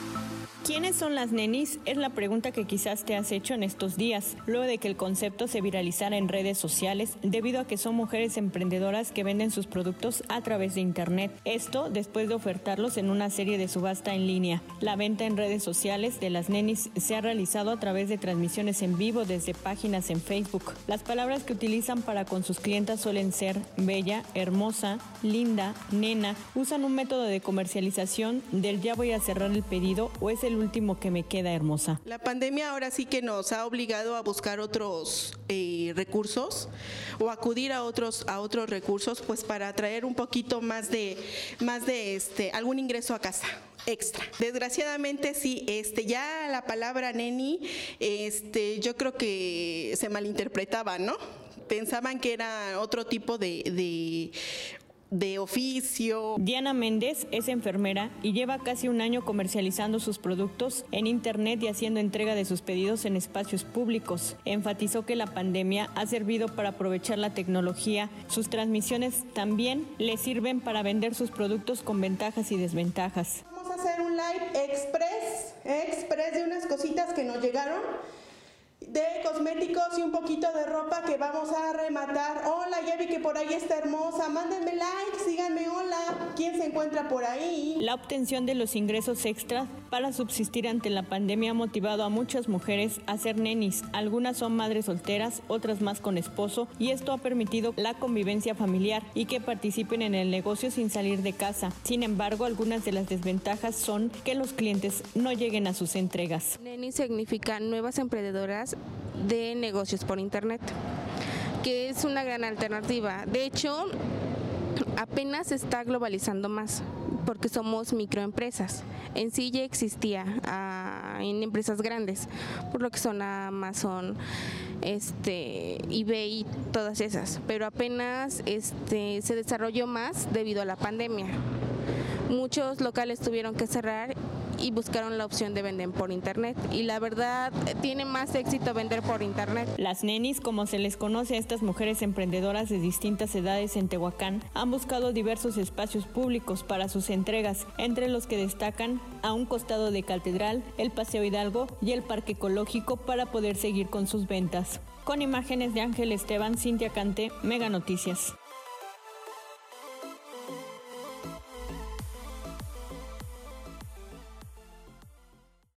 Thank you. ¿Quiénes son las nenis? Es la pregunta que quizás te has hecho en estos días, luego de que el concepto se viralizara en redes sociales debido a que son mujeres emprendedoras que venden sus productos a través de Internet. Esto después de ofertarlos en una serie de subasta en línea. La venta en redes sociales de las nenis se ha realizado a través de transmisiones en vivo desde páginas en Facebook. Las palabras que utilizan para con sus clientas suelen ser bella, hermosa, linda, nena. Usan un método de comercialización del ya voy a cerrar el pedido o es el último que me queda, hermosa? La pandemia ahora sí que nos ha obligado a buscar otros eh, recursos o acudir a otros a otros recursos, pues para traer un poquito más de más de este algún ingreso a casa extra. Desgraciadamente sí, este ya la palabra neni, este yo creo que se malinterpretaba, ¿no? Pensaban que era otro tipo de, de de oficio. Diana Méndez es enfermera y lleva casi un año comercializando sus productos en Internet y haciendo entrega de sus pedidos en espacios públicos. Enfatizó que la pandemia ha servido para aprovechar la tecnología. Sus transmisiones también le sirven para vender sus productos con ventajas y desventajas. Vamos a hacer un live express, express de unas cositas que nos llegaron de cosméticos y un poquito de ropa que vamos a rematar. Hola, ya vi que por ahí está hermosa. Mándenme like, síganme, hola. ¿Quién se encuentra por ahí? La obtención de los ingresos extras para subsistir ante la pandemia ha motivado a muchas mujeres a ser nenis. Algunas son madres solteras, otras más con esposo y esto ha permitido la convivencia familiar y que participen en el negocio sin salir de casa. Sin embargo, algunas de las desventajas son que los clientes no lleguen a sus entregas. Nenis significa nuevas emprendedoras de negocios por Internet, que es una gran alternativa. De hecho, apenas se está globalizando más porque somos microempresas. En sí ya existía ah, en empresas grandes, por lo que son Amazon, este, eBay, todas esas, pero apenas este, se desarrolló más debido a la pandemia. Muchos locales tuvieron que cerrar y buscaron la opción de vender por internet. Y la verdad, tiene más éxito vender por internet. Las nenis, como se les conoce a estas mujeres emprendedoras de distintas edades en Tehuacán, han buscado diversos espacios públicos para sus entregas, entre los que destacan a un costado de Catedral, el Paseo Hidalgo y el Parque Ecológico para poder seguir con sus ventas. Con imágenes de Ángel Esteban, Cintia Cante, Mega Noticias.